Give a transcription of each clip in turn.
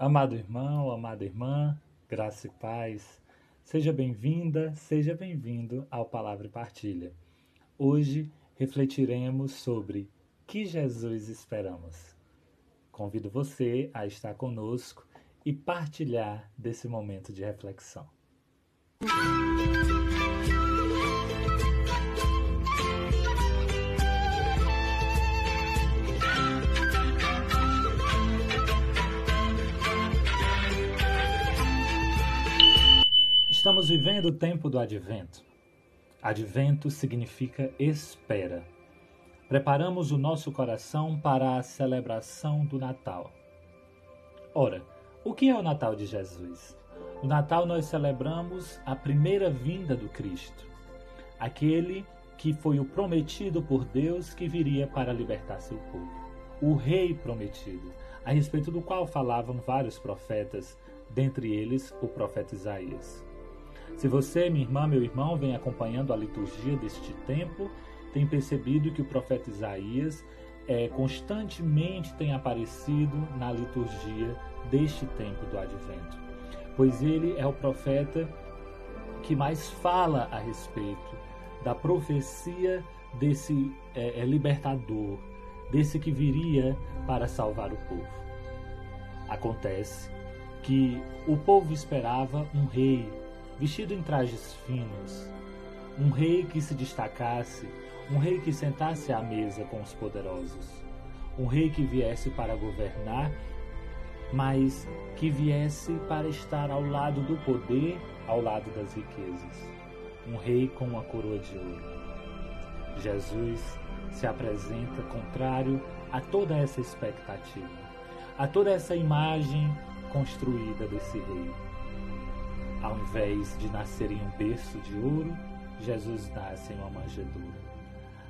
Amado irmão, amada irmã, graça e paz, seja bem-vinda, seja bem-vindo ao Palavra e Partilha. Hoje refletiremos sobre que Jesus esperamos. Convido você a estar conosco e partilhar desse momento de reflexão. Estamos vivendo o tempo do advento. Advento significa espera. Preparamos o nosso coração para a celebração do Natal. Ora, o que é o Natal de Jesus? No Natal nós celebramos a primeira vinda do Cristo, aquele que foi o prometido por Deus que viria para libertar seu povo, o Rei prometido, a respeito do qual falavam vários profetas, dentre eles o profeta Isaías. Se você, minha irmã, meu irmão, vem acompanhando a liturgia deste tempo, tem percebido que o profeta Isaías é, constantemente tem aparecido na liturgia deste tempo do advento, pois ele é o profeta que mais fala a respeito da profecia desse é, é, libertador, desse que viria para salvar o povo. Acontece que o povo esperava um rei vestido em trajes finos, um rei que se destacasse, um rei que sentasse à mesa com os poderosos, um rei que viesse para governar, mas que viesse para estar ao lado do poder, ao lado das riquezas, um rei com uma coroa de ouro. Jesus se apresenta contrário a toda essa expectativa, a toda essa imagem construída desse rei ao invés de nascer em um berço de ouro, Jesus nasce em uma manjedoura.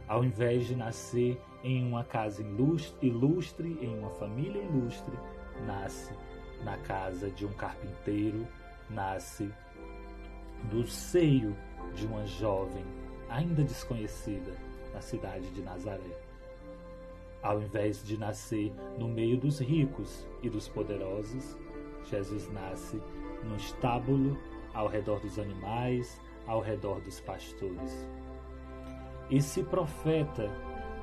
Ao invés de nascer em uma casa ilustre, em uma família ilustre, nasce na casa de um carpinteiro, nasce do seio de uma jovem ainda desconhecida na cidade de Nazaré. Ao invés de nascer no meio dos ricos e dos poderosos, Jesus nasce no estábulo, ao redor dos animais, ao redor dos pastores. Esse profeta,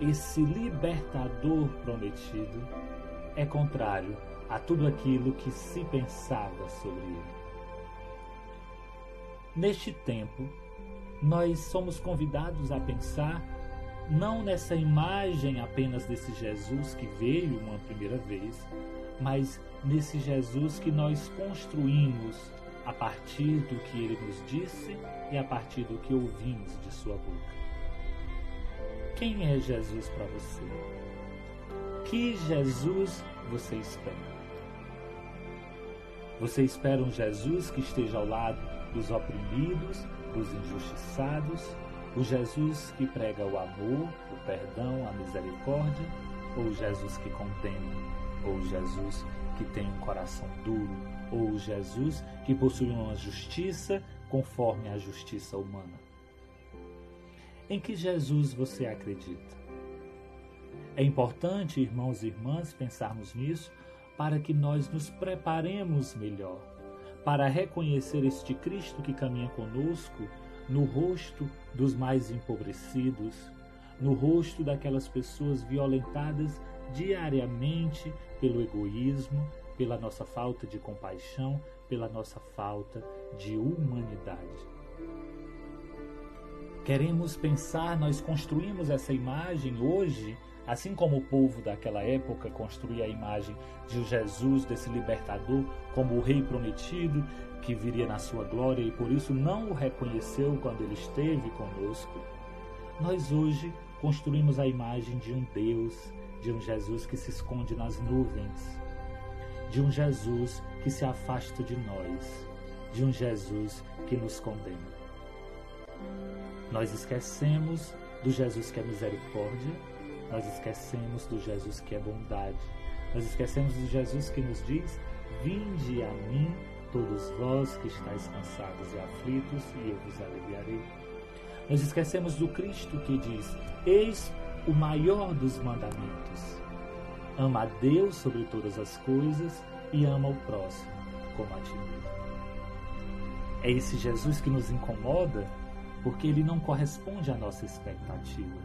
esse libertador prometido, é contrário a tudo aquilo que se pensava sobre ele. Neste tempo, nós somos convidados a pensar não nessa imagem apenas desse Jesus que veio uma primeira vez, mas nesse Jesus que nós construímos a partir do que ele nos disse e a partir do que ouvimos de sua boca. Quem é Jesus para você? Que Jesus você espera? Você espera um Jesus que esteja ao lado dos oprimidos, dos injustiçados, o Jesus que prega o amor, o perdão, a misericórdia, ou Jesus que condena, ou Jesus que tem um coração duro, ou Jesus que possui uma justiça conforme a justiça humana. Em que Jesus você acredita? É importante, irmãos e irmãs, pensarmos nisso para que nós nos preparemos melhor para reconhecer este Cristo que caminha conosco no rosto dos mais empobrecidos, no rosto daquelas pessoas violentadas diariamente pelo egoísmo, pela nossa falta de compaixão, pela nossa falta de humanidade. Queremos pensar, nós construímos essa imagem hoje, assim como o povo daquela época construía a imagem de Jesus, desse libertador, como o rei prometido que viria na sua glória e por isso não o reconheceu quando ele esteve conosco. Nós hoje construímos a imagem de um Deus, de um Jesus que se esconde nas nuvens, de um Jesus que se afasta de nós, de um Jesus que nos condena. Nós esquecemos do Jesus que é misericórdia, nós esquecemos do Jesus que é bondade, nós esquecemos do Jesus que nos diz: Vinde a mim, todos vós que estáis cansados e aflitos, e eu vos aliviarei. Nós esquecemos do Cristo que diz: Eis o maior dos mandamentos. Ama a Deus sobre todas as coisas e ama o próximo como a ti mesmo. É esse Jesus que nos incomoda porque ele não corresponde à nossa expectativa,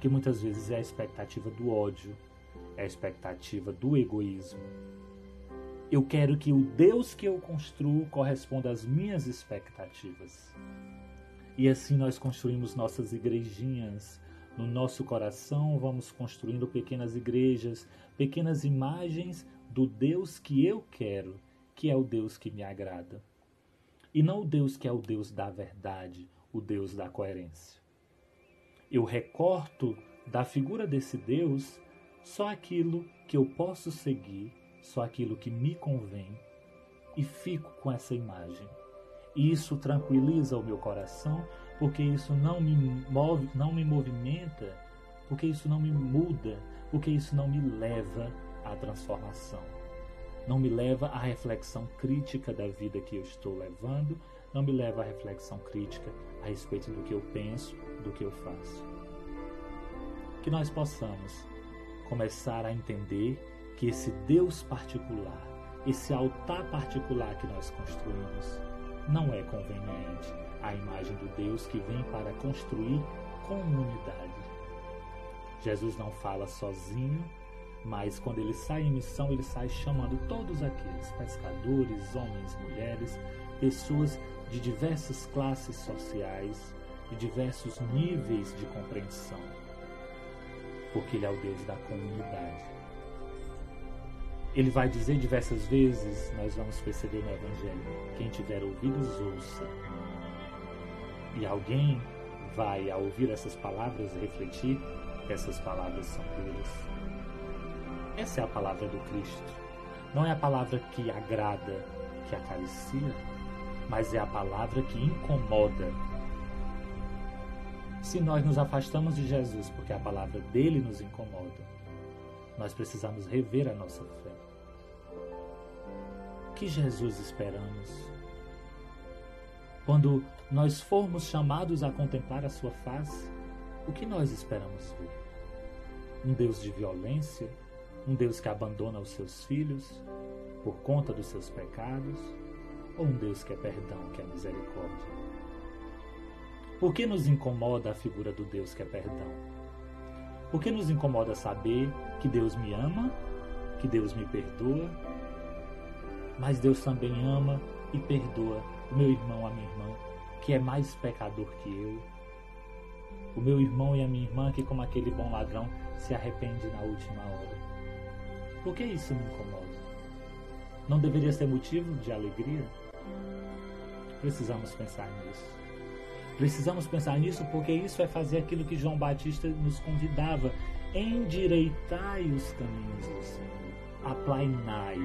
que muitas vezes é a expectativa do ódio, é a expectativa do egoísmo. Eu quero que o Deus que eu construo corresponda às minhas expectativas. E assim nós construímos nossas igrejinhas. No nosso coração, vamos construindo pequenas igrejas, pequenas imagens do Deus que eu quero, que é o Deus que me agrada. E não o Deus que é o Deus da verdade, o Deus da coerência. Eu recorto da figura desse Deus só aquilo que eu posso seguir, só aquilo que me convém, e fico com essa imagem. E isso tranquiliza o meu coração, porque isso não me move, não me movimenta, porque isso não me muda, porque isso não me leva à transformação. Não me leva à reflexão crítica da vida que eu estou levando, não me leva à reflexão crítica a respeito do que eu penso, do que eu faço. Que nós possamos começar a entender que esse Deus particular, esse altar particular que nós construímos, não é conveniente à imagem do Deus que vem para construir comunidade. Jesus não fala sozinho, mas quando ele sai em missão, ele sai chamando todos aqueles pescadores, homens, mulheres, pessoas de diversas classes sociais, de diversos níveis de compreensão, porque ele é o Deus da comunidade. Ele vai dizer diversas vezes, nós vamos perceber no Evangelho: quem tiver ouvidos, ouça. E alguém vai, ao ouvir essas palavras, refletir essas palavras são puras. Essa é a palavra do Cristo. Não é a palavra que agrada, que acaricia, mas é a palavra que incomoda. Se nós nos afastamos de Jesus porque a palavra dele nos incomoda, nós precisamos rever a nossa fé. Que Jesus esperamos? Quando nós formos chamados a contemplar a sua face, o que nós esperamos ver? Um Deus de violência? Um Deus que abandona os seus filhos por conta dos seus pecados? Ou um Deus que é perdão, que é misericórdia? Por que nos incomoda a figura do Deus que é perdão? Por que nos incomoda saber que Deus me ama, que Deus me perdoa, mas Deus também ama e perdoa meu irmão, a minha irmã, que é mais pecador que eu, o meu irmão e a minha irmã que, como aquele bom ladrão, se arrepende na última hora. Por que isso me incomoda? Não deveria ser motivo de alegria? Precisamos pensar nisso. Precisamos pensar nisso porque isso é fazer aquilo que João Batista nos convidava: endireitai os caminhos do Senhor, aplainai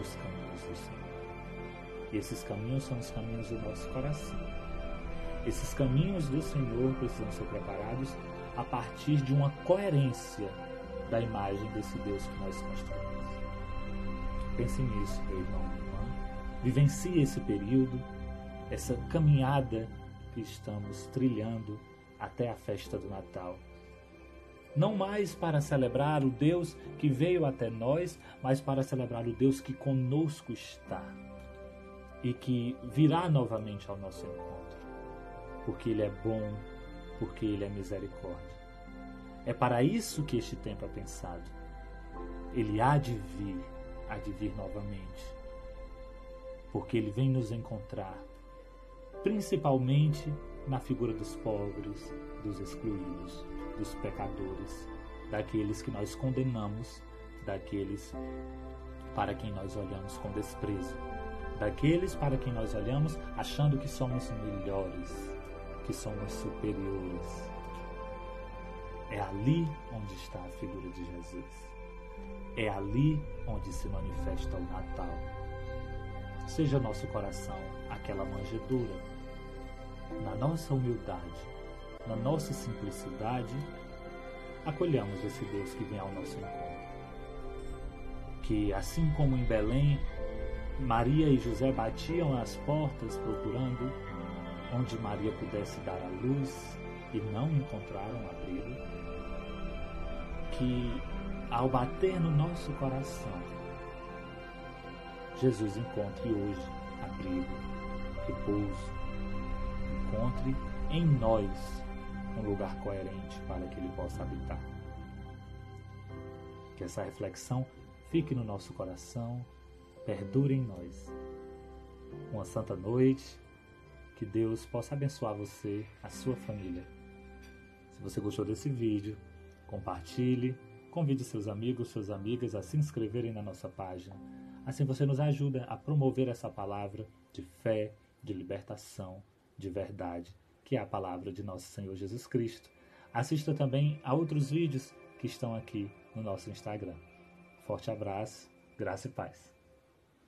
os caminhos do Senhor. E esses caminhos são os caminhos do nosso coração. Esses caminhos do Senhor precisam ser preparados a partir de uma coerência da imagem desse Deus que nós construímos. Pense nisso, meu irmão, irmã. Vivencie esse período, essa caminhada que estamos trilhando até a festa do Natal. Não mais para celebrar o Deus que veio até nós, mas para celebrar o Deus que conosco está e que virá novamente ao nosso encontro, porque Ele é bom, porque Ele é misericórdia. É para isso que este tempo é pensado. Ele há de vir, há de vir novamente, porque Ele vem nos encontrar, principalmente na figura dos pobres, dos excluídos, dos pecadores, daqueles que nós condenamos, daqueles para quem nós olhamos com desprezo daqueles para quem nós olhamos achando que somos melhores, que somos superiores. É ali onde está a figura de Jesus. É ali onde se manifesta o Natal. Seja nosso coração aquela manjedoura. Na nossa humildade, na nossa simplicidade, acolhamos esse Deus que vem ao nosso encontro. Que assim como em Belém Maria e José batiam as portas procurando onde Maria pudesse dar a luz e não encontraram abrigo. Que ao bater no nosso coração, Jesus encontre hoje abrigo, repouso, encontre em nós um lugar coerente para que Ele possa habitar. Que essa reflexão fique no nosso coração, perdure em nós. Uma santa noite, que Deus possa abençoar você, a sua família. Se você gostou desse vídeo, compartilhe, convide seus amigos, suas amigas a se inscreverem na nossa página. Assim você nos ajuda a promover essa palavra de fé, de libertação, de verdade, que é a palavra de nosso Senhor Jesus Cristo. Assista também a outros vídeos que estão aqui no nosso Instagram. Forte abraço, graça e paz.